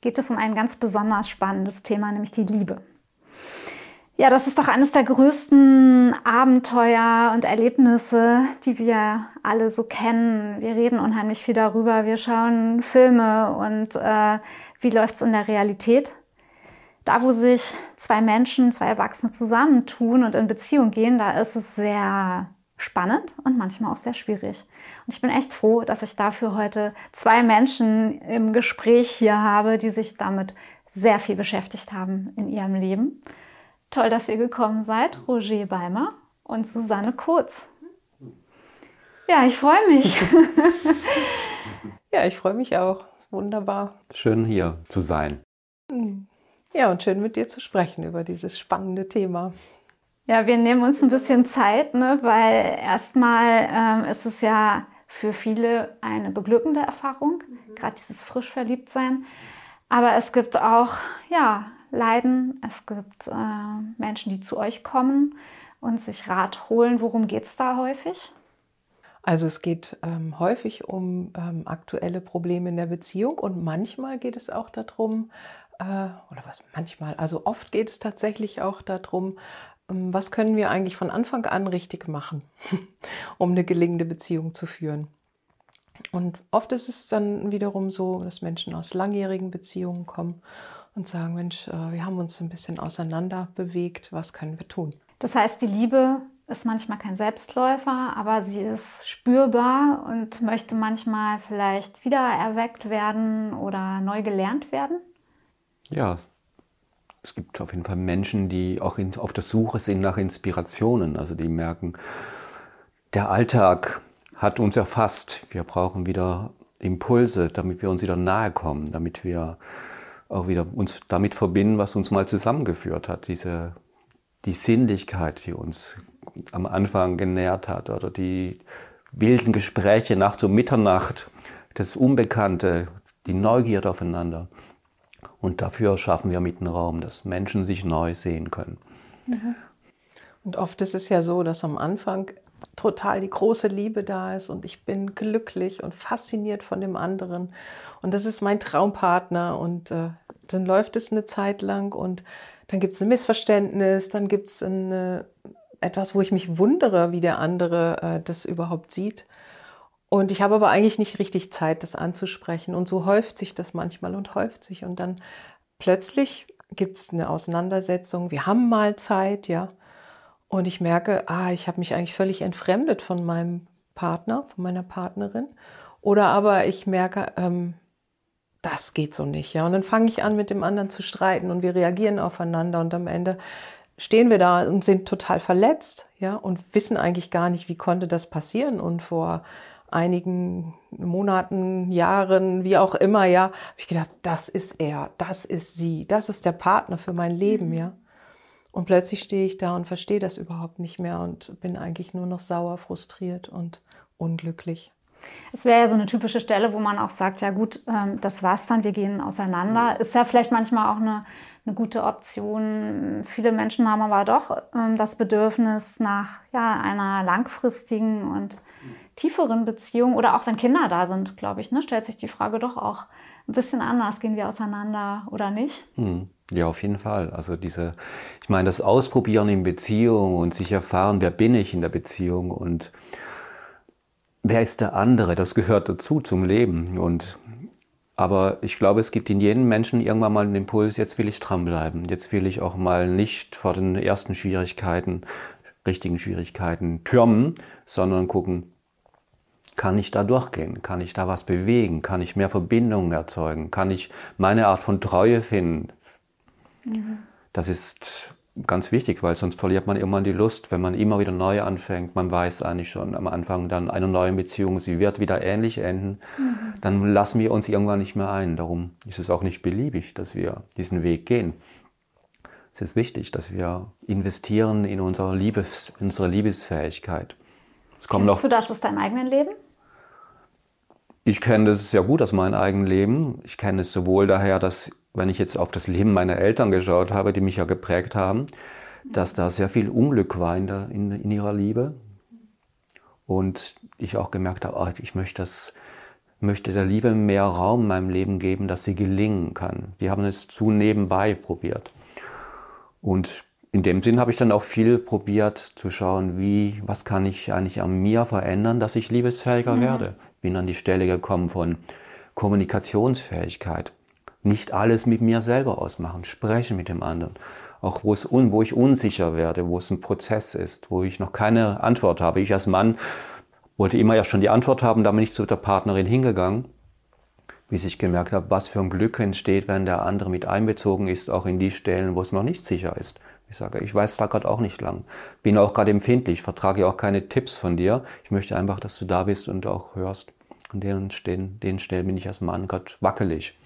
geht es um ein ganz besonders spannendes Thema, nämlich die Liebe. Ja, das ist doch eines der größten Abenteuer und Erlebnisse, die wir alle so kennen. Wir reden unheimlich viel darüber, wir schauen Filme und äh, wie läuft es in der Realität. Da, wo sich zwei Menschen, zwei Erwachsene zusammentun und in Beziehung gehen, da ist es sehr spannend und manchmal auch sehr schwierig. Und ich bin echt froh, dass ich dafür heute zwei Menschen im Gespräch hier habe, die sich damit sehr viel beschäftigt haben in ihrem Leben. Toll, dass ihr gekommen seid, Roger Beimer und Susanne Kurz. Ja, ich freue mich. ja, ich freue mich auch. Wunderbar. Schön hier zu sein. Ja, und schön mit dir zu sprechen über dieses spannende Thema. Ja, wir nehmen uns ein bisschen Zeit, ne, weil erstmal ähm, ist es ja für viele eine beglückende Erfahrung, mhm. gerade dieses frisch verliebt sein. Aber es gibt auch ja, Leiden, es gibt äh, Menschen, die zu euch kommen und sich Rat holen. Worum geht es da häufig? Also es geht ähm, häufig um ähm, aktuelle Probleme in der Beziehung und manchmal geht es auch darum, äh, oder was manchmal, also oft geht es tatsächlich auch darum, was können wir eigentlich von Anfang an richtig machen, um eine gelingende Beziehung zu führen. Und oft ist es dann wiederum so, dass Menschen aus langjährigen Beziehungen kommen und sagen, Mensch, äh, wir haben uns ein bisschen auseinander bewegt, was können wir tun? Das heißt, die Liebe ist manchmal kein Selbstläufer, aber sie ist spürbar und möchte manchmal vielleicht wieder erweckt werden oder neu gelernt werden? Ja, es gibt auf jeden Fall Menschen, die auch auf der Suche sind nach Inspirationen. Also die merken, der Alltag hat uns erfasst. Wir brauchen wieder Impulse, damit wir uns wieder nahe kommen, damit wir auch wieder uns damit verbinden, was uns mal zusammengeführt hat. Diese, die Sinnlichkeit, die uns am Anfang genährt hat oder die wilden Gespräche nach so Mitternacht, das Unbekannte, die Neugierde aufeinander. Und dafür schaffen wir mit einem Raum, dass Menschen sich neu sehen können. Mhm. Und oft ist es ja so, dass am Anfang total die große Liebe da ist und ich bin glücklich und fasziniert von dem anderen. Und das ist mein Traumpartner. Und äh, dann läuft es eine Zeit lang und dann gibt es ein Missverständnis, dann gibt es etwas, wo ich mich wundere, wie der andere äh, das überhaupt sieht. Und ich habe aber eigentlich nicht richtig Zeit, das anzusprechen. Und so häuft sich das manchmal und häuft sich. Und dann plötzlich gibt es eine Auseinandersetzung. Wir haben mal Zeit, ja. Und ich merke, ah, ich habe mich eigentlich völlig entfremdet von meinem Partner, von meiner Partnerin. Oder aber ich merke, ähm, das geht so nicht, ja. Und dann fange ich an, mit dem anderen zu streiten und wir reagieren aufeinander und am Ende stehen wir da und sind total verletzt, ja, und wissen eigentlich gar nicht, wie konnte das passieren. Und vor einigen Monaten, Jahren, wie auch immer, ja, habe ich gedacht, das ist er, das ist sie, das ist der Partner für mein Leben, mhm. ja. Und plötzlich stehe ich da und verstehe das überhaupt nicht mehr und bin eigentlich nur noch sauer, frustriert und unglücklich. Es wäre ja so eine typische Stelle, wo man auch sagt, ja gut, ähm, das war's dann, wir gehen auseinander. Mhm. Ist ja vielleicht manchmal auch eine, eine gute Option. Viele Menschen haben aber doch ähm, das Bedürfnis nach ja, einer langfristigen und tieferen Beziehung oder auch wenn Kinder da sind, glaube ich, ne, stellt sich die Frage doch auch ein bisschen anders, gehen wir auseinander oder nicht? Hm. Ja, auf jeden Fall. Also diese, ich meine, das Ausprobieren in Beziehung und sich erfahren, wer bin ich in der Beziehung und wer ist der andere, das gehört dazu zum Leben. Und aber ich glaube, es gibt in jedem Menschen irgendwann mal einen Impuls, jetzt will ich dranbleiben. Jetzt will ich auch mal nicht vor den ersten Schwierigkeiten, richtigen Schwierigkeiten türmen, sondern gucken, kann ich da durchgehen? Kann ich da was bewegen? Kann ich mehr Verbindungen erzeugen? Kann ich meine Art von Treue finden? Mhm. Das ist ganz wichtig, weil sonst verliert man immer die Lust, wenn man immer wieder neu anfängt. Man weiß eigentlich schon am Anfang dann einer neuen Beziehung, sie wird wieder ähnlich enden. Mhm. Dann lassen wir uns irgendwann nicht mehr ein. Darum ist es auch nicht beliebig, dass wir diesen Weg gehen. Es ist wichtig, dass wir investieren in unsere, Liebes, unsere Liebesfähigkeit. Es kommt Kennst du das aus deinem eigenen Leben? Ich kenne das sehr gut aus meinem eigenen Leben. Ich kenne es sowohl daher, dass, wenn ich jetzt auf das Leben meiner Eltern geschaut habe, die mich ja geprägt haben, dass da sehr viel Unglück war in, der, in, in ihrer Liebe. Und ich auch gemerkt habe, oh, ich möchte, das, möchte der Liebe mehr Raum in meinem Leben geben, dass sie gelingen kann. Die haben es zu nebenbei probiert. Und in dem Sinn habe ich dann auch viel probiert zu schauen, wie, was kann ich eigentlich an mir verändern, dass ich liebesfähiger mhm. werde. Bin an die Stelle gekommen von Kommunikationsfähigkeit. Nicht alles mit mir selber ausmachen, sprechen mit dem anderen. Auch wo, es wo ich unsicher werde, wo es ein Prozess ist, wo ich noch keine Antwort habe. Ich als Mann wollte immer ja schon die Antwort haben, da bin ich zu der Partnerin hingegangen, bis ich gemerkt habe, was für ein Glück entsteht, wenn der andere mit einbezogen ist, auch in die Stellen, wo es noch nicht sicher ist. Ich sage, ich weiß da gerade auch nicht lang. Bin auch gerade empfindlich, vertrage auch keine Tipps von dir. Ich möchte einfach, dass du da bist und auch hörst. An den Stellen, den Stellen bin ich als Mann gerade wackelig.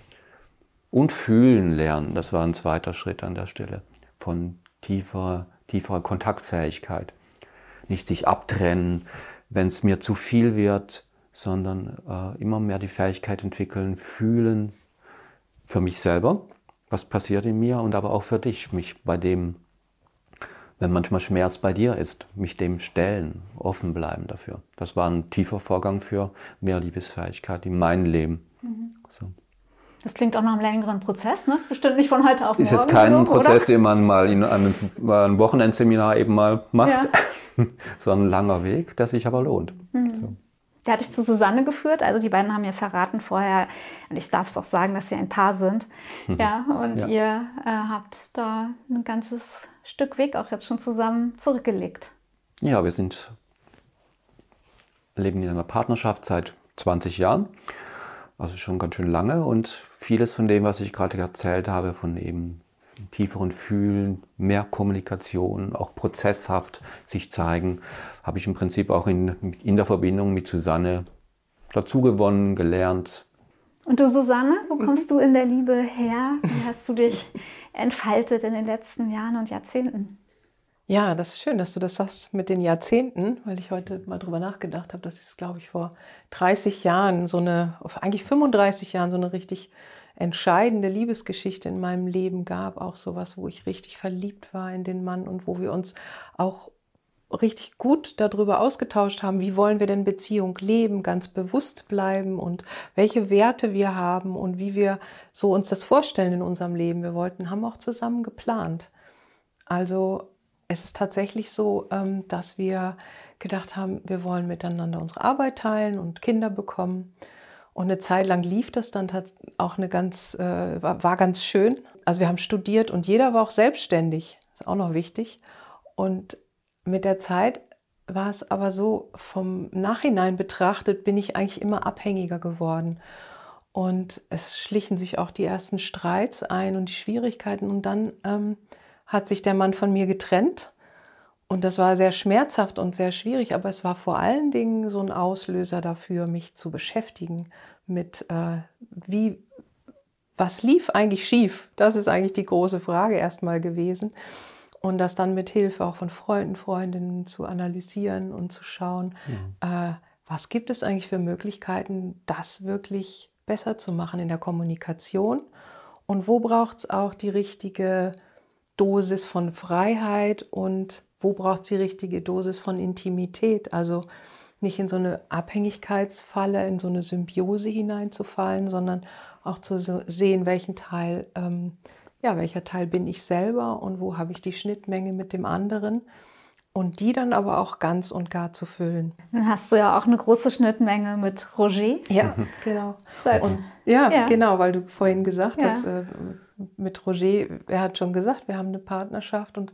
Und fühlen lernen, das war ein zweiter Schritt an der Stelle von tieferer, tieferer Kontaktfähigkeit. Nicht sich abtrennen, wenn es mir zu viel wird, sondern äh, immer mehr die Fähigkeit entwickeln, fühlen für mich selber, was passiert in mir und aber auch für dich, mich bei dem wenn manchmal Schmerz bei dir ist, mich dem stellen, offen bleiben dafür. Das war ein tiefer Vorgang für mehr Liebesfähigkeit in meinem Leben. Mhm. So. Das klingt auch nach einem längeren Prozess, ne? Das ist bestimmt nicht von heute auf morgen. Ist jetzt kein genug, Prozess, oder? den man mal in einem, einem Wochenendseminar eben mal macht, ja. sondern ein langer Weg, der sich aber lohnt. Mhm. So. Der hat dich zu Susanne geführt. Also die beiden haben mir verraten vorher, und ich darf es auch sagen, dass sie ein Paar sind. Ja, und ja. ihr äh, habt da ein ganzes Stück Weg auch jetzt schon zusammen zurückgelegt. Ja, wir sind leben in einer Partnerschaft seit 20 Jahren, also schon ganz schön lange und vieles von dem, was ich gerade erzählt habe, von eben tieferen Fühlen, mehr Kommunikation, auch prozesshaft sich zeigen, habe ich im Prinzip auch in, in der Verbindung mit Susanne dazugewonnen, gelernt. Und du, Susanne, wo kommst du in der Liebe her? Wie hast du dich entfaltet in den letzten Jahren und Jahrzehnten? Ja, das ist schön, dass du das sagst mit den Jahrzehnten, weil ich heute mal drüber nachgedacht habe, dass es, glaube ich, vor 30 Jahren so eine, eigentlich 35 Jahren so eine richtig entscheidende Liebesgeschichte in meinem Leben gab, auch sowas, wo ich richtig verliebt war in den Mann und wo wir uns auch richtig gut darüber ausgetauscht haben, wie wollen wir denn Beziehung leben, ganz bewusst bleiben und welche Werte wir haben und wie wir so uns das vorstellen in unserem Leben. Wir wollten, haben auch zusammen geplant. Also es ist tatsächlich so, ähm, dass wir gedacht haben, wir wollen miteinander unsere Arbeit teilen und Kinder bekommen. Und eine Zeit lang lief das dann auch eine ganz, äh, war ganz schön. Also wir haben studiert und jeder war auch selbstständig. Ist auch noch wichtig. Und mit der Zeit war es aber so, vom Nachhinein betrachtet, bin ich eigentlich immer abhängiger geworden. Und es schlichen sich auch die ersten Streits ein und die Schwierigkeiten. Und dann ähm, hat sich der Mann von mir getrennt. Und das war sehr schmerzhaft und sehr schwierig, aber es war vor allen Dingen so ein Auslöser dafür, mich zu beschäftigen mit, äh, wie, was lief eigentlich schief? Das ist eigentlich die große Frage erstmal gewesen. Und das dann mit Hilfe auch von Freunden, Freundinnen zu analysieren und zu schauen, mhm. äh, was gibt es eigentlich für Möglichkeiten, das wirklich besser zu machen in der Kommunikation und wo braucht es auch die richtige Dosis von Freiheit und wo braucht es die richtige Dosis von Intimität? Also nicht in so eine Abhängigkeitsfalle, in so eine Symbiose hineinzufallen, sondern auch zu sehen, welchen Teil ähm, ja, welcher Teil bin ich selber und wo habe ich die Schnittmenge mit dem anderen und die dann aber auch ganz und gar zu füllen. Dann hast du ja auch eine große Schnittmenge mit Roger. Ja, genau. Und, ja, ja, genau, weil du vorhin gesagt ja. hast, äh, mit Roger, er hat schon gesagt, wir haben eine Partnerschaft und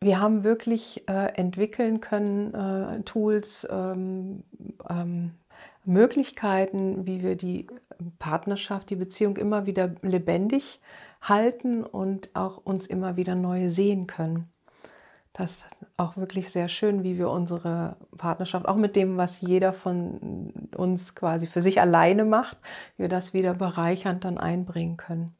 wir haben wirklich äh, entwickeln können, äh, Tools, ähm, ähm, Möglichkeiten, wie wir die Partnerschaft, die Beziehung immer wieder lebendig halten und auch uns immer wieder neu sehen können. Das ist auch wirklich sehr schön, wie wir unsere Partnerschaft, auch mit dem, was jeder von uns quasi für sich alleine macht, wir das wieder bereichernd dann einbringen können.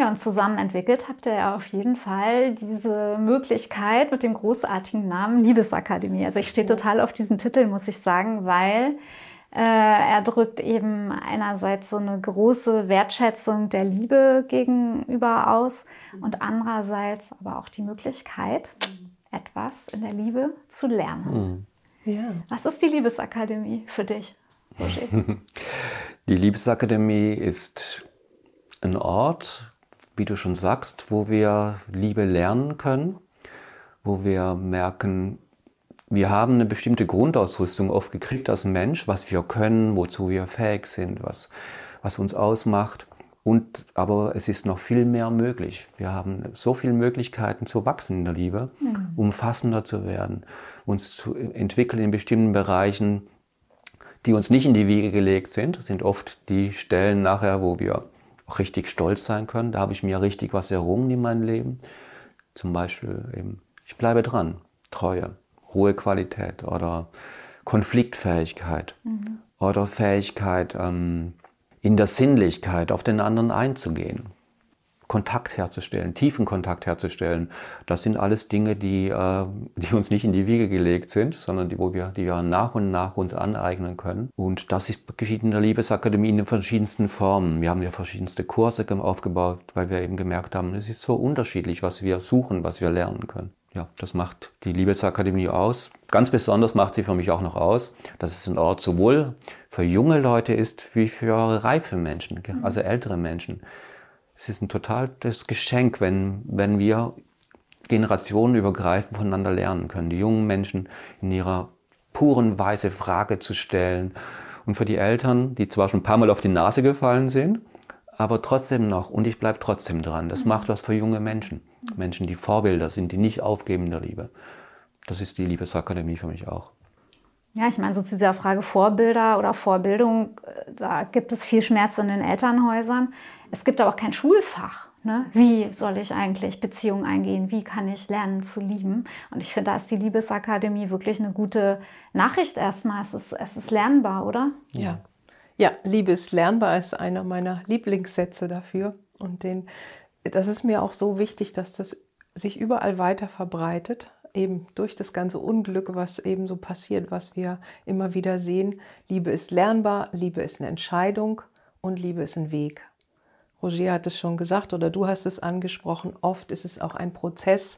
Ja, und zusammen entwickelt habt ihr ja auf jeden Fall diese Möglichkeit mit dem großartigen Namen Liebesakademie. Also ich stehe total auf diesen Titel, muss ich sagen, weil äh, er drückt eben einerseits so eine große Wertschätzung der Liebe gegenüber aus und andererseits aber auch die Möglichkeit, etwas in der Liebe zu lernen. Mhm. Ja. Was ist die Liebesakademie für dich, Roger? Die Liebesakademie ist ein Ort, wie du schon sagst, wo wir Liebe lernen können, wo wir merken, wir haben eine bestimmte Grundausrüstung oft gekriegt als Mensch, was wir können, wozu wir fähig sind, was, was uns ausmacht. Und, aber es ist noch viel mehr möglich. Wir haben so viele Möglichkeiten zu wachsen in der Liebe, mhm. umfassender zu werden, uns zu entwickeln in bestimmten Bereichen, die uns nicht in die Wiege gelegt sind. Das sind oft die Stellen nachher, wo wir richtig stolz sein können. Da habe ich mir richtig was errungen in meinem Leben. Zum Beispiel eben, ich bleibe dran, Treue hohe Qualität oder Konfliktfähigkeit mhm. oder Fähigkeit, ähm, in der Sinnlichkeit auf den anderen einzugehen. Kontakt herzustellen, tiefen Kontakt herzustellen. Das sind alles Dinge, die, äh, die uns nicht in die Wiege gelegt sind, sondern die, wo wir, die wir nach und nach uns aneignen können. Und das ist, geschieht in der Liebesakademie in den verschiedensten Formen. Wir haben ja verschiedenste Kurse aufgebaut, weil wir eben gemerkt haben, es ist so unterschiedlich, was wir suchen, was wir lernen können ja, das macht die Liebesakademie aus. Ganz besonders macht sie für mich auch noch aus, dass es ein Ort sowohl für junge Leute ist wie für reife Menschen, mhm. also ältere Menschen. Es ist ein totales Geschenk, wenn, wenn wir generationenübergreifend voneinander lernen können. Die jungen Menschen in ihrer puren Weise Frage zu stellen. Und für die Eltern, die zwar schon ein paar Mal auf die Nase gefallen sind, aber trotzdem noch, und ich bleibe trotzdem dran. Das macht was für junge Menschen. Menschen, die Vorbilder sind, die nicht aufgeben in der Liebe. Das ist die Liebesakademie für mich auch. Ja, ich meine, so zu dieser Frage Vorbilder oder Vorbildung, äh, da gibt es viel Schmerz in den Elternhäusern. Es gibt aber auch kein Schulfach. Ne? Wie soll ich eigentlich Beziehungen eingehen? Wie kann ich lernen zu lieben? Und ich finde, da ist die Liebesakademie wirklich eine gute Nachricht erstmal. Es ist, es ist lernbar, oder? Ja. Ja, Liebe ist lernbar ist einer meiner Lieblingssätze dafür. Und den das ist mir auch so wichtig, dass das sich überall weiter verbreitet, eben durch das ganze Unglück, was eben so passiert, was wir immer wieder sehen. Liebe ist lernbar, Liebe ist eine Entscheidung und Liebe ist ein Weg. Roger hat es schon gesagt oder du hast es angesprochen, oft ist es auch ein Prozess,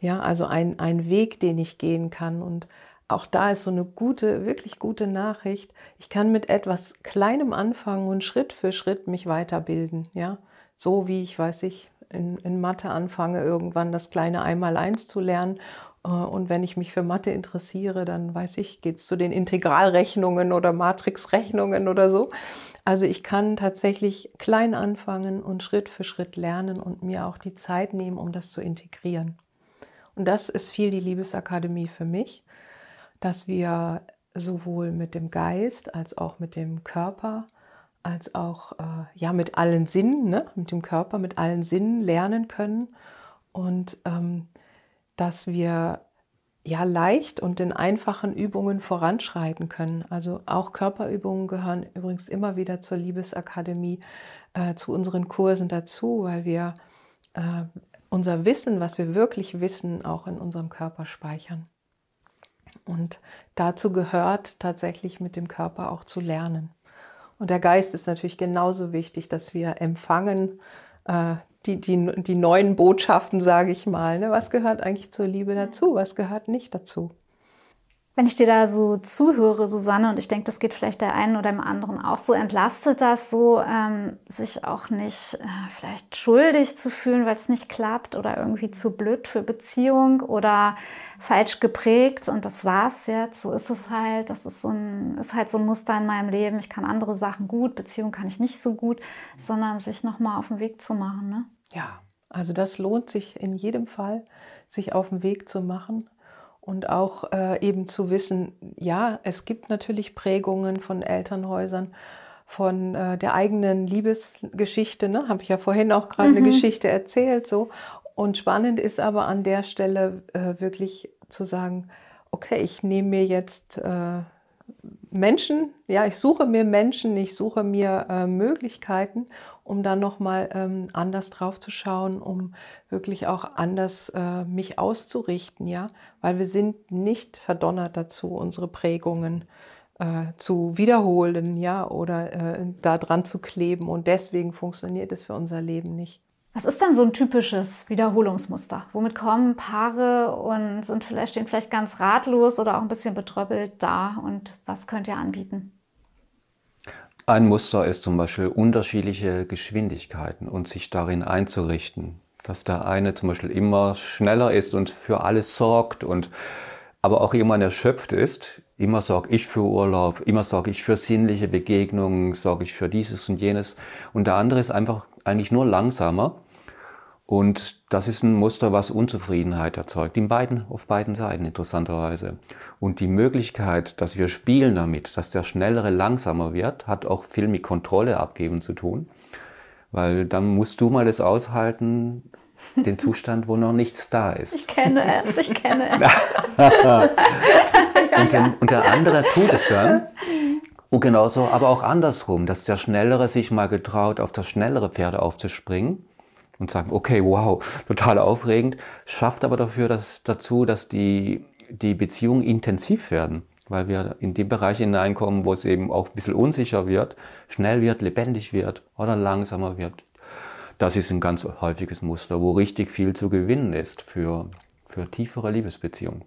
ja, also ein, ein Weg, den ich gehen kann. Und auch da ist so eine gute, wirklich gute Nachricht. Ich kann mit etwas Kleinem anfangen und Schritt für Schritt mich weiterbilden, ja so wie ich, weiß ich, in, in Mathe anfange, irgendwann das kleine Einmaleins zu lernen. Äh, und wenn ich mich für Mathe interessiere, dann weiß ich, geht es zu den Integralrechnungen oder Matrixrechnungen oder so. Also ich kann tatsächlich klein anfangen und Schritt für Schritt lernen und mir auch die Zeit nehmen, um das zu integrieren. Und das ist viel die Liebesakademie für mich, dass wir sowohl mit dem Geist als auch mit dem Körper als auch äh, ja, mit allen Sinnen, ne? mit dem Körper, mit allen Sinnen lernen können und ähm, dass wir ja leicht und in einfachen Übungen voranschreiten können. Also auch Körperübungen gehören übrigens immer wieder zur Liebesakademie, äh, zu unseren Kursen dazu, weil wir äh, unser Wissen, was wir wirklich wissen, auch in unserem Körper speichern. Und dazu gehört tatsächlich mit dem Körper auch zu lernen. Und der Geist ist natürlich genauso wichtig, dass wir empfangen äh, die, die, die neuen Botschaften, sage ich mal. Ne? Was gehört eigentlich zur Liebe dazu? Was gehört nicht dazu? Wenn ich dir da so zuhöre, Susanne, und ich denke, das geht vielleicht der einen oder dem anderen auch so, entlastet das so, ähm, sich auch nicht äh, vielleicht schuldig zu fühlen, weil es nicht klappt oder irgendwie zu blöd für Beziehung oder falsch geprägt und das war's jetzt. So ist es halt. Das ist so ein, ist halt so ein Muster in meinem Leben. Ich kann andere Sachen gut, Beziehung kann ich nicht so gut, sondern sich nochmal auf den Weg zu machen. Ne? Ja, also das lohnt sich in jedem Fall, sich auf den Weg zu machen und auch äh, eben zu wissen, ja, es gibt natürlich Prägungen von Elternhäusern, von äh, der eigenen Liebesgeschichte, ne? habe ich ja vorhin auch gerade mhm. eine Geschichte erzählt, so. Und spannend ist aber an der Stelle äh, wirklich zu sagen, okay, ich nehme mir jetzt äh, Menschen, ja, ich suche mir Menschen, ich suche mir äh, Möglichkeiten, um dann nochmal ähm, anders drauf zu schauen, um wirklich auch anders äh, mich auszurichten, ja, weil wir sind nicht verdonnert dazu, unsere Prägungen äh, zu wiederholen, ja, oder äh, da dran zu kleben und deswegen funktioniert es für unser Leben nicht. Was ist denn so ein typisches Wiederholungsmuster? Womit kommen Paare und sind vielleicht, stehen vielleicht ganz ratlos oder auch ein bisschen betröppelt da und was könnt ihr anbieten? Ein Muster ist zum Beispiel unterschiedliche Geschwindigkeiten und sich darin einzurichten. Dass der eine zum Beispiel immer schneller ist und für alles sorgt und aber auch irgendwann erschöpft ist. Immer sorge ich für Urlaub, immer sorge ich für sinnliche Begegnungen, sorge ich für dieses und jenes. Und der andere ist einfach eigentlich nur langsamer und das ist ein Muster, was Unzufriedenheit erzeugt, in beiden, auf beiden Seiten interessanterweise. Und die Möglichkeit, dass wir spielen damit, dass der Schnellere langsamer wird, hat auch viel mit Kontrolle abgeben zu tun. Weil dann musst du mal das aushalten, den Zustand, wo noch nichts da ist. Ich kenne es, ich kenne es. und, den, und der andere tut es dann. Und genauso, aber auch andersrum, dass der Schnellere sich mal getraut, auf das schnellere Pferd aufzuspringen und sagen, okay, wow, total aufregend, schafft aber dafür dass, dazu, dass die, die Beziehungen intensiv werden, weil wir in die Bereiche hineinkommen, wo es eben auch ein bisschen unsicher wird, schnell wird, lebendig wird oder langsamer wird. Das ist ein ganz häufiges Muster, wo richtig viel zu gewinnen ist für, für tiefere Liebesbeziehungen.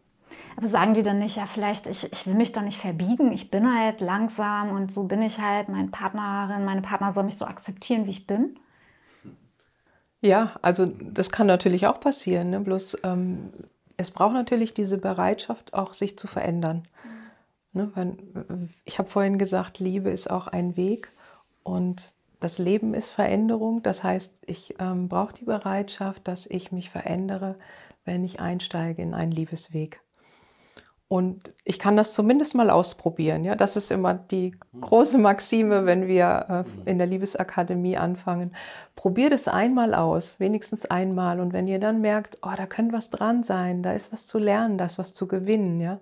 Aber sagen die dann nicht, ja, vielleicht, ich, ich will mich doch nicht verbiegen, ich bin halt langsam und so bin ich halt, meine Partnerin, meine Partner soll mich so akzeptieren, wie ich bin? Ja, also das kann natürlich auch passieren. Ne? Bloß ähm, es braucht natürlich diese Bereitschaft, auch sich zu verändern. Ne? Weil, ich habe vorhin gesagt, Liebe ist auch ein Weg und das Leben ist Veränderung. Das heißt, ich ähm, brauche die Bereitschaft, dass ich mich verändere, wenn ich einsteige in einen Liebesweg. Und ich kann das zumindest mal ausprobieren. Ja, das ist immer die große Maxime, wenn wir äh, in der Liebesakademie anfangen. Probiert es einmal aus, wenigstens einmal. Und wenn ihr dann merkt, oh, da könnte was dran sein, da ist was zu lernen, da ist was zu gewinnen, ja.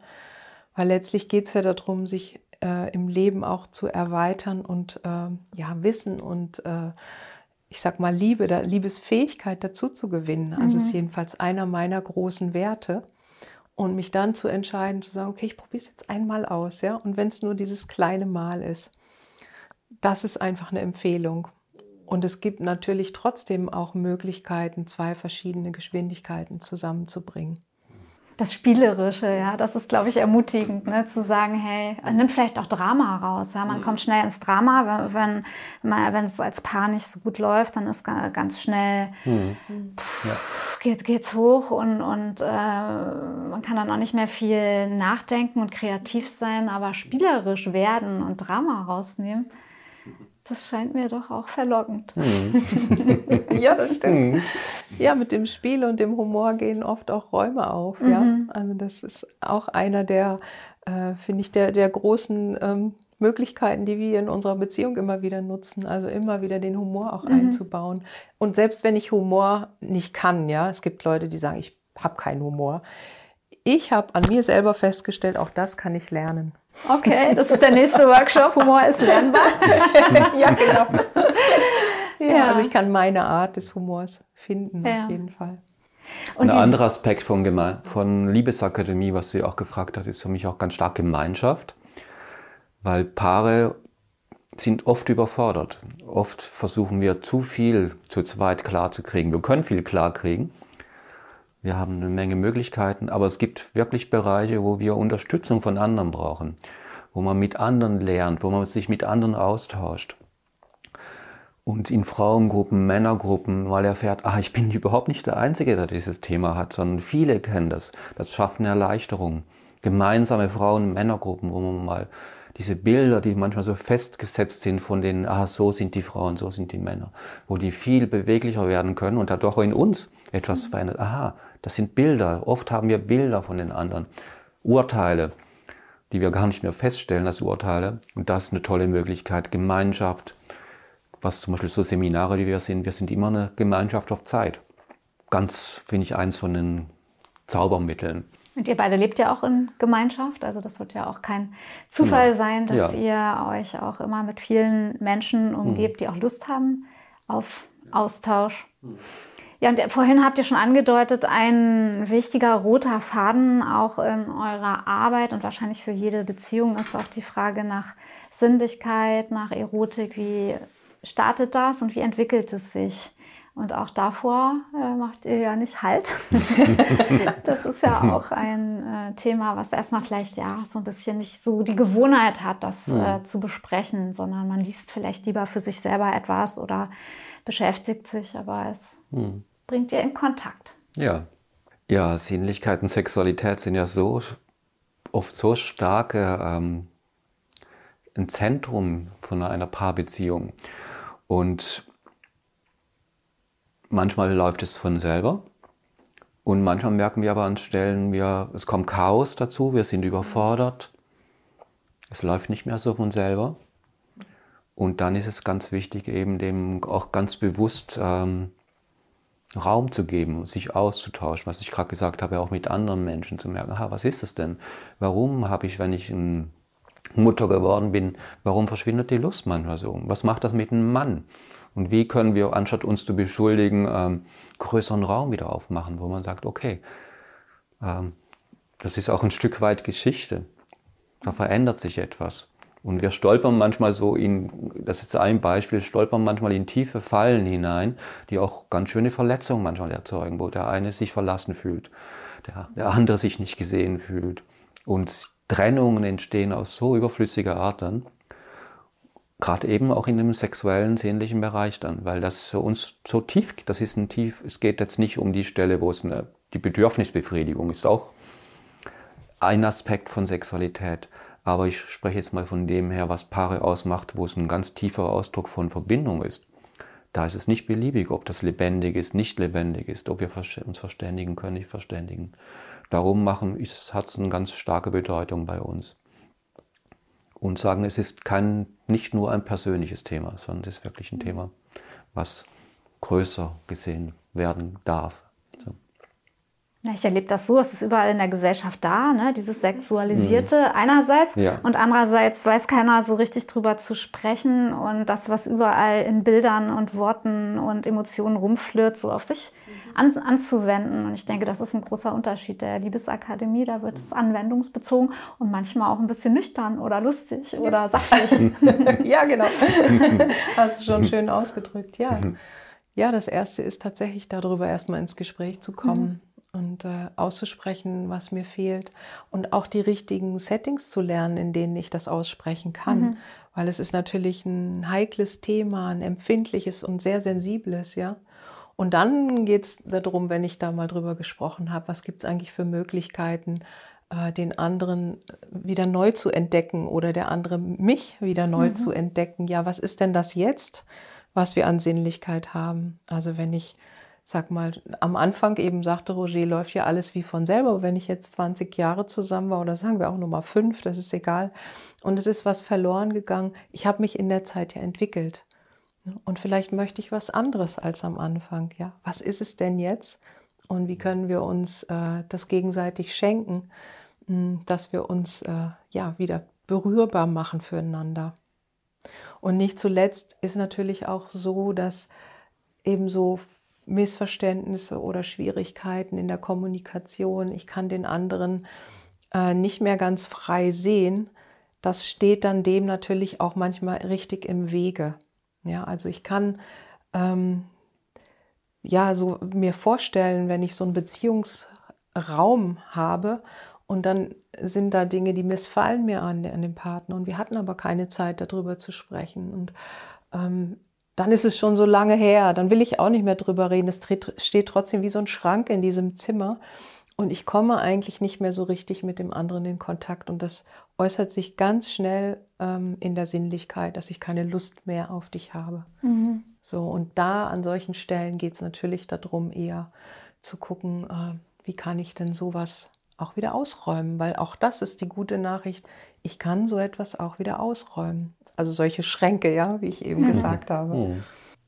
Weil letztlich geht es ja darum, sich äh, im Leben auch zu erweitern und äh, ja, Wissen und äh, ich sag mal Liebe, da, Liebesfähigkeit dazu zu gewinnen. Also mhm. ist jedenfalls einer meiner großen Werte. Und mich dann zu entscheiden, zu sagen, okay, ich probiere es jetzt einmal aus, ja. Und wenn es nur dieses kleine Mal ist, das ist einfach eine Empfehlung. Und es gibt natürlich trotzdem auch Möglichkeiten, zwei verschiedene Geschwindigkeiten zusammenzubringen das Spielerische, ja, das ist, glaube ich, ermutigend, ne, zu sagen, hey, nimm vielleicht auch Drama raus, ja, man mhm. kommt schnell ins Drama, wenn, wenn es als Paar nicht so gut läuft, dann ist ganz schnell, mhm. pff, ja. geht, geht's hoch und, und äh, man kann dann auch nicht mehr viel nachdenken und kreativ sein, aber spielerisch werden und Drama rausnehmen, das scheint mir doch auch verlockend. Mhm. ja, das stimmt. Mhm. Ja, mit dem Spiel und dem Humor gehen oft auch Räume auf. Mhm. Ja? Also das ist auch einer der, äh, finde ich, der, der großen ähm, Möglichkeiten, die wir in unserer Beziehung immer wieder nutzen. Also immer wieder den Humor auch mhm. einzubauen. Und selbst wenn ich Humor nicht kann, ja, es gibt Leute, die sagen, ich habe keinen Humor. Ich habe an mir selber festgestellt, auch das kann ich lernen. Okay, das ist der nächste Workshop. Humor ist lernbar. ja, genau. Ja, ja, Also ich kann meine Art des Humors finden, ja. auf jeden Fall. Und ein anderer Aspekt von, Geme von Liebesakademie, was sie auch gefragt hat, ist für mich auch ganz stark Gemeinschaft, weil Paare sind oft überfordert. Oft versuchen wir zu viel zu zweit klarzukriegen. Wir können viel klarkriegen. Wir haben eine Menge Möglichkeiten, aber es gibt wirklich Bereiche, wo wir Unterstützung von anderen brauchen, wo man mit anderen lernt, wo man sich mit anderen austauscht. Und in Frauengruppen, Männergruppen mal erfährt, ah, ich bin überhaupt nicht der Einzige, der dieses Thema hat, sondern viele kennen das. Das schafft eine Erleichterung. Gemeinsame Frauen- Männergruppen, wo man mal diese Bilder, die manchmal so festgesetzt sind von den, ah, so sind die Frauen, so sind die Männer, wo die viel beweglicher werden können und dadurch auch in uns etwas verändert. Aha, das sind Bilder. Oft haben wir Bilder von den anderen. Urteile, die wir gar nicht mehr feststellen als Urteile. Und das ist eine tolle Möglichkeit. Gemeinschaft, was zum Beispiel so Seminare, die wir sind, wir sind immer eine Gemeinschaft auf Zeit. Ganz, finde ich, eins von den Zaubermitteln. Und ihr beide lebt ja auch in Gemeinschaft, also das wird ja auch kein Zufall genau. sein, dass ja. ihr euch auch immer mit vielen Menschen umgebt, mhm. die auch Lust haben auf Austausch. Mhm. Ja, und vorhin habt ihr schon angedeutet, ein wichtiger roter Faden auch in eurer Arbeit und wahrscheinlich für jede Beziehung ist auch die Frage nach Sinnlichkeit, nach Erotik. Wie startet das und wie entwickelt es sich? Und auch davor äh, macht ihr ja nicht Halt. das ist ja auch ein äh, Thema, was erstmal vielleicht ja so ein bisschen nicht so die Gewohnheit hat, das äh, zu besprechen, sondern man liest vielleicht lieber für sich selber etwas oder beschäftigt sich, aber es hm. bringt ihr in Kontakt. Ja. Ja, Sinnlichkeit und Sexualität sind ja so oft so starke ähm, ein Zentrum von einer Paarbeziehung. Und manchmal läuft es von selber. Und manchmal merken wir aber an Stellen, wir, es kommt Chaos dazu, wir sind überfordert. Es läuft nicht mehr so von selber. Und dann ist es ganz wichtig, eben dem auch ganz bewusst ähm, Raum zu geben, sich auszutauschen, was ich gerade gesagt habe, auch mit anderen Menschen zu merken, aha, was ist es denn? Warum habe ich, wenn ich ein Mutter geworden bin, warum verschwindet die Lust manchmal so? Was macht das mit einem Mann? Und wie können wir, anstatt uns zu beschuldigen, ähm, größeren Raum wieder aufmachen, wo man sagt, okay, ähm, das ist auch ein Stück weit Geschichte. Da verändert sich etwas. Und wir stolpern manchmal so in, das ist ein Beispiel, stolpern manchmal in tiefe Fallen hinein, die auch ganz schöne Verletzungen manchmal erzeugen, wo der eine sich verlassen fühlt, der, der andere sich nicht gesehen fühlt. Und Trennungen entstehen aus so überflüssiger Art dann. Gerade eben auch in dem sexuellen, sehnlichen Bereich dann, weil das für uns so tief, das ist ein tief, es geht jetzt nicht um die Stelle, wo es eine, die Bedürfnisbefriedigung ist auch ein Aspekt von Sexualität. Aber ich spreche jetzt mal von dem her, was Paare ausmacht, wo es ein ganz tiefer Ausdruck von Verbindung ist. Da ist es nicht beliebig, ob das lebendig ist, nicht lebendig ist, ob wir uns verständigen können, nicht verständigen. Darum machen, hat es eine ganz starke Bedeutung bei uns. Und sagen, es ist kein, nicht nur ein persönliches Thema, sondern es ist wirklich ein Thema, was größer gesehen werden darf. Ja, ich erlebe das so, es ist überall in der Gesellschaft da, ne? dieses Sexualisierte mhm. einerseits ja. und andererseits weiß keiner so richtig drüber zu sprechen und das, was überall in Bildern und Worten und Emotionen rumflirrt, so auf sich mhm. an, anzuwenden. Und ich denke, das ist ein großer Unterschied der Liebesakademie. Da wird es anwendungsbezogen und manchmal auch ein bisschen nüchtern oder lustig ja. oder sachlich. ja, genau. Hast du schon schön ausgedrückt, ja. Mhm. Ja, das Erste ist tatsächlich darüber erstmal ins Gespräch zu kommen. Mhm und äh, auszusprechen, was mir fehlt und auch die richtigen Settings zu lernen, in denen ich das aussprechen kann, mhm. weil es ist natürlich ein heikles Thema, ein empfindliches und sehr sensibles, ja. Und dann geht es darum, wenn ich da mal drüber gesprochen habe, was gibt es eigentlich für Möglichkeiten, äh, den anderen wieder neu zu entdecken oder der andere mich wieder neu mhm. zu entdecken. Ja, was ist denn das jetzt, was wir an Sinnlichkeit haben? Also wenn ich sag mal, am Anfang eben sagte Roger, läuft ja alles wie von selber. Wenn ich jetzt 20 Jahre zusammen war oder sagen wir auch nochmal fünf, das ist egal. Und es ist was verloren gegangen. Ich habe mich in der Zeit ja entwickelt. Und vielleicht möchte ich was anderes als am Anfang. Ja, was ist es denn jetzt? Und wie können wir uns äh, das gegenseitig schenken, hm, dass wir uns äh, ja wieder berührbar machen füreinander? Und nicht zuletzt ist natürlich auch so, dass ebenso Missverständnisse oder Schwierigkeiten in der Kommunikation, ich kann den anderen äh, nicht mehr ganz frei sehen, das steht dann dem natürlich auch manchmal richtig im Wege. Ja, also ich kann ähm, ja so mir vorstellen, wenn ich so einen Beziehungsraum habe und dann sind da Dinge, die missfallen mir an, an dem Partner. Und wir hatten aber keine Zeit darüber zu sprechen. Und ähm, dann ist es schon so lange her, dann will ich auch nicht mehr drüber reden. Es steht trotzdem wie so ein Schrank in diesem Zimmer und ich komme eigentlich nicht mehr so richtig mit dem anderen in Kontakt und das äußert sich ganz schnell ähm, in der Sinnlichkeit, dass ich keine Lust mehr auf dich habe. Mhm. So und da an solchen Stellen geht es natürlich darum, eher zu gucken, äh, wie kann ich denn sowas auch wieder ausräumen, weil auch das ist die gute Nachricht. Ich kann so etwas auch wieder ausräumen. Also solche Schränke, ja, wie ich eben gesagt habe. Mhm.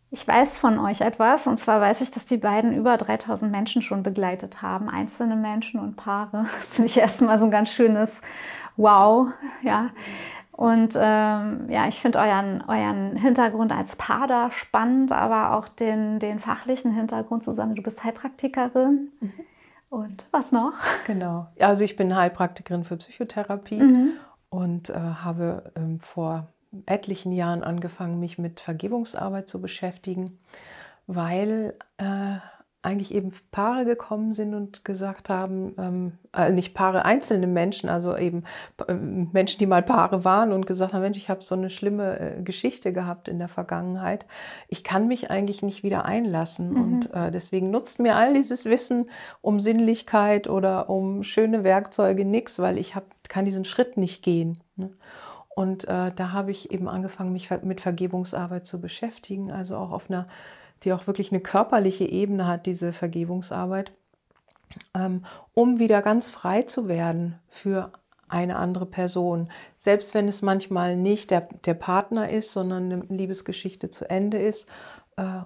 Ich weiß von euch etwas und zwar weiß ich, dass die beiden über 3000 Menschen schon begleitet haben, einzelne Menschen und Paare. Das finde ich erstmal so ein ganz schönes Wow, ja. Und ähm, ja, ich finde euren, euren Hintergrund als Paar da spannend, aber auch den, den fachlichen Hintergrund. Susanne, du bist Heilpraktikerin. Mhm. Und was noch? Genau. Also ich bin Heilpraktikerin für Psychotherapie mhm. Und äh, habe ähm, vor etlichen Jahren angefangen, mich mit Vergebungsarbeit zu beschäftigen, weil äh, eigentlich eben Paare gekommen sind und gesagt haben, ähm, äh, nicht Paare, einzelne Menschen, also eben äh, Menschen, die mal Paare waren und gesagt haben, Mensch, ich habe so eine schlimme äh, Geschichte gehabt in der Vergangenheit. Ich kann mich eigentlich nicht wieder einlassen mhm. und deswegen nutzt mir all dieses Wissen um Sinnlichkeit oder um schöne Werkzeuge nichts, weil ich hab, kann diesen Schritt nicht gehen. Ne? Und da habe ich eben angefangen, mich mit Vergebungsarbeit zu beschäftigen, also auch auf einer, die auch wirklich eine körperliche Ebene hat, diese Vergebungsarbeit, ähm, um wieder ganz frei zu werden für eine andere Person. Selbst wenn es manchmal nicht der, der Partner ist, sondern eine Liebesgeschichte zu Ende ist, äh,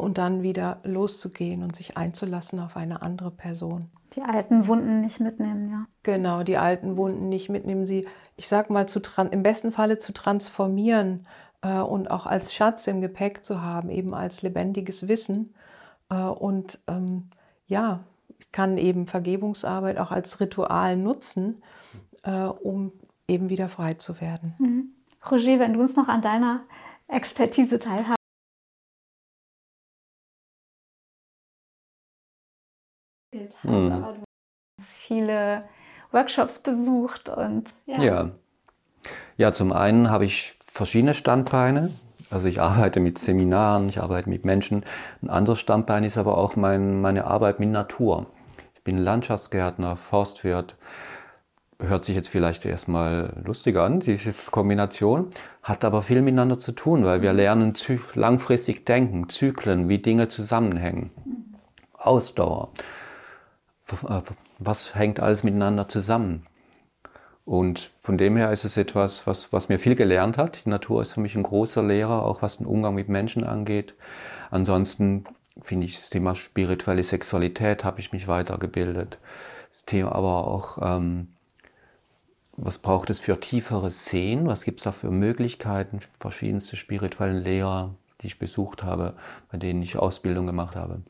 und dann wieder loszugehen und sich einzulassen auf eine andere Person. Die alten Wunden nicht mitnehmen, ja. Genau, die alten Wunden nicht mitnehmen, sie, ich sag mal, zu, im besten Falle zu transformieren äh, und auch als Schatz im Gepäck zu haben, eben als lebendiges Wissen. Äh, und ähm, ja, ich kann eben Vergebungsarbeit auch als Ritual nutzen, äh, um eben wieder frei zu werden. Mhm. Roger, wenn du uns noch an deiner Expertise teilhaben hat, mhm. aber du hast viele Workshops besucht und ja. Ja, ja zum einen habe ich verschiedene Standbeine. Also ich arbeite mit Seminaren, ich arbeite mit Menschen. Ein anderes Standbein ist aber auch mein, meine Arbeit mit Natur. Ich bin Landschaftsgärtner, Forstwirt. Hört sich jetzt vielleicht erstmal lustig an, diese Kombination, hat aber viel miteinander zu tun, weil wir lernen langfristig denken, Zyklen, wie Dinge zusammenhängen. Ausdauer was hängt alles miteinander zusammen. Und von dem her ist es etwas, was, was mir viel gelernt hat. Die Natur ist für mich ein großer Lehrer, auch was den Umgang mit Menschen angeht. Ansonsten finde ich das Thema spirituelle Sexualität, habe ich mich weitergebildet. Das Thema aber auch, ähm, was braucht es für tieferes Sehen? Was gibt es da für Möglichkeiten? Verschiedenste spirituelle Lehrer, die ich besucht habe, bei denen ich Ausbildung gemacht habe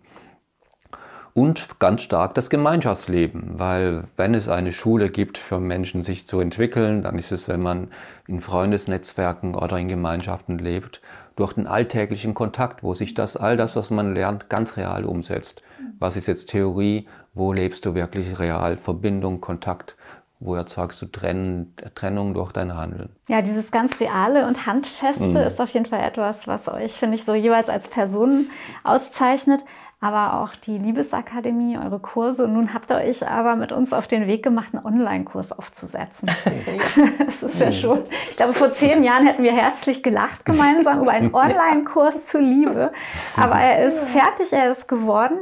und ganz stark das Gemeinschaftsleben, weil wenn es eine Schule gibt für Menschen, sich zu entwickeln, dann ist es, wenn man in Freundesnetzwerken oder in Gemeinschaften lebt, durch den alltäglichen Kontakt, wo sich das all das, was man lernt, ganz real umsetzt. Was ist jetzt Theorie? Wo lebst du wirklich real? Verbindung, Kontakt. Wo erzeugst du Trennung durch dein Handeln? Ja, dieses ganz Reale und Handfeste mhm. ist auf jeden Fall etwas, was euch, finde ich, so jeweils als Personen auszeichnet aber auch die Liebesakademie, eure Kurse. Und nun habt ihr euch aber mit uns auf den Weg gemacht, einen Online-Kurs aufzusetzen. das ist ja mhm. schon, ich glaube, vor zehn Jahren hätten wir herzlich gelacht gemeinsam über einen Online-Kurs zur Liebe. Aber er ist fertig, er ist geworden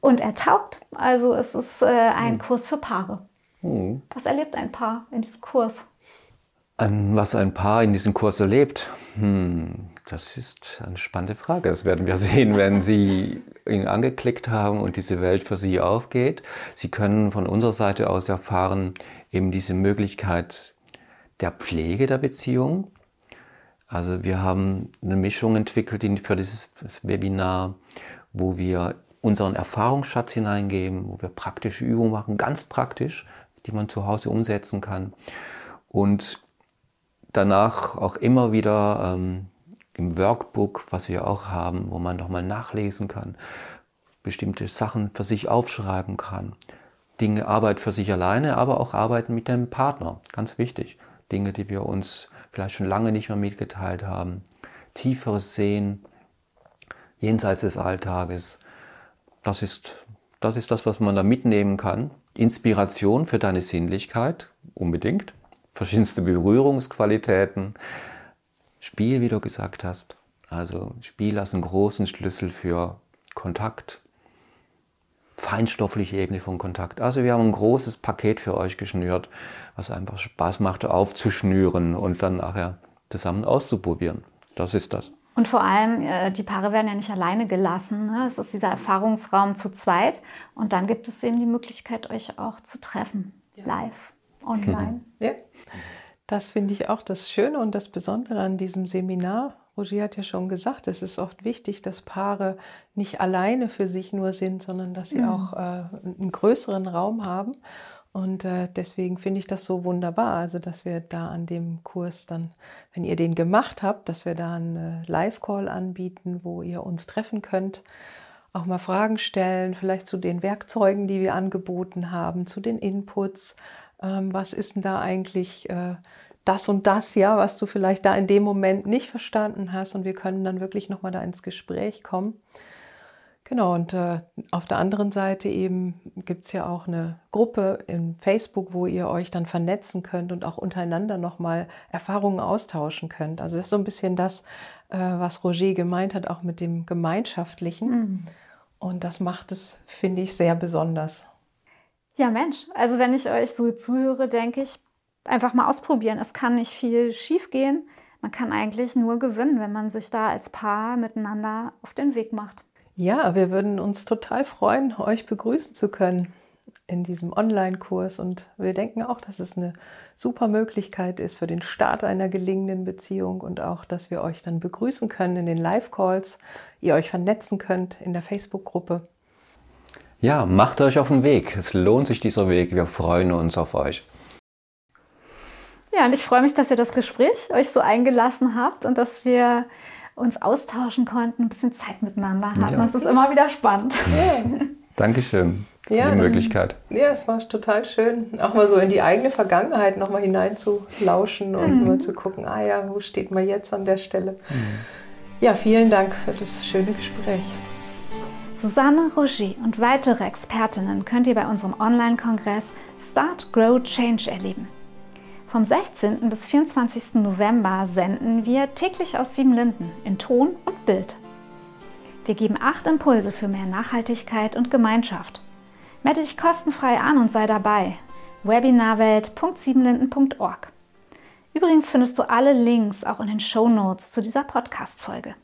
und er taugt. Also es ist äh, ein Kurs für Paare. Was erlebt ein Paar in diesem Kurs? Was ein Paar in diesem Kurs erlebt? Hm, das ist eine spannende Frage. Das werden wir sehen, wenn Sie ihn angeklickt haben und diese Welt für Sie aufgeht. Sie können von unserer Seite aus erfahren, eben diese Möglichkeit der Pflege der Beziehung. Also wir haben eine Mischung entwickelt für dieses Webinar, wo wir unseren Erfahrungsschatz hineingeben, wo wir praktische Übungen machen, ganz praktisch, die man zu Hause umsetzen kann. Und danach auch immer wieder ähm, im Workbook, was wir auch haben, wo man nochmal nachlesen kann, bestimmte Sachen für sich aufschreiben kann. Dinge, Arbeit für sich alleine, aber auch Arbeiten mit dem Partner, ganz wichtig. Dinge, die wir uns vielleicht schon lange nicht mehr mitgeteilt haben. Tieferes Sehen, jenseits des Alltages. Das ist, das ist das, was man da mitnehmen kann. Inspiration für deine Sinnlichkeit, unbedingt. Verschiedenste Berührungsqualitäten, Spiel, wie du gesagt hast. Also Spiel als einen großen Schlüssel für Kontakt, feinstoffliche Ebene von Kontakt. Also wir haben ein großes Paket für euch geschnürt, was einfach Spaß macht aufzuschnüren und dann nachher zusammen auszuprobieren. Das ist das. Und vor allem, äh, die Paare werden ja nicht alleine gelassen. Ne? Es ist dieser Erfahrungsraum zu zweit. Und dann gibt es eben die Möglichkeit, euch auch zu treffen, ja. live, online. Ja. Das finde ich auch das Schöne und das Besondere an diesem Seminar. Roger hat ja schon gesagt, es ist oft wichtig, dass Paare nicht alleine für sich nur sind, sondern dass sie mhm. auch äh, einen größeren Raum haben. Und äh, deswegen finde ich das so wunderbar, also dass wir da an dem Kurs dann, wenn ihr den gemacht habt, dass wir da einen äh, Live-Call anbieten, wo ihr uns treffen könnt, auch mal Fragen stellen, vielleicht zu den Werkzeugen, die wir angeboten haben, zu den Inputs. Ähm, was ist denn da eigentlich äh, das und das, ja, was du vielleicht da in dem Moment nicht verstanden hast? Und wir können dann wirklich nochmal da ins Gespräch kommen. Genau, und äh, auf der anderen Seite eben gibt es ja auch eine Gruppe in Facebook, wo ihr euch dann vernetzen könnt und auch untereinander nochmal Erfahrungen austauschen könnt. Also das ist so ein bisschen das, äh, was Roger gemeint hat, auch mit dem Gemeinschaftlichen. Mhm. Und das macht es, finde ich, sehr besonders. Ja, Mensch, also wenn ich euch so zuhöre, denke ich, einfach mal ausprobieren. Es kann nicht viel schief gehen. Man kann eigentlich nur gewinnen, wenn man sich da als Paar miteinander auf den Weg macht. Ja, wir würden uns total freuen, euch begrüßen zu können in diesem Online-Kurs. Und wir denken auch, dass es eine super Möglichkeit ist für den Start einer gelingenden Beziehung und auch, dass wir euch dann begrüßen können in den Live-Calls, ihr euch vernetzen könnt in der Facebook-Gruppe. Ja, macht euch auf den Weg. Es lohnt sich dieser Weg. Wir freuen uns auf euch. Ja, und ich freue mich, dass ihr das Gespräch euch so eingelassen habt und dass wir uns austauschen konnten, ein bisschen Zeit miteinander hatten. Ja. Das ist immer wieder spannend. Ja. Dankeschön für ja, die Möglichkeit. Ja, es war total schön, auch mal so in die eigene Vergangenheit nochmal hineinzulauschen und mhm. mal zu gucken, ah ja, wo steht man jetzt an der Stelle. Mhm. Ja, vielen Dank für das schöne Gespräch. Susanne Roger und weitere Expertinnen könnt ihr bei unserem Online-Kongress Start, Grow, Change erleben. Vom 16. bis 24. November senden wir täglich aus Siebenlinden in Ton und Bild. Wir geben acht Impulse für mehr Nachhaltigkeit und Gemeinschaft. Melde dich kostenfrei an und sei dabei. webinarwelt.siebenlinden.org Übrigens findest du alle Links auch in den Show Notes zu dieser Podcast-Folge.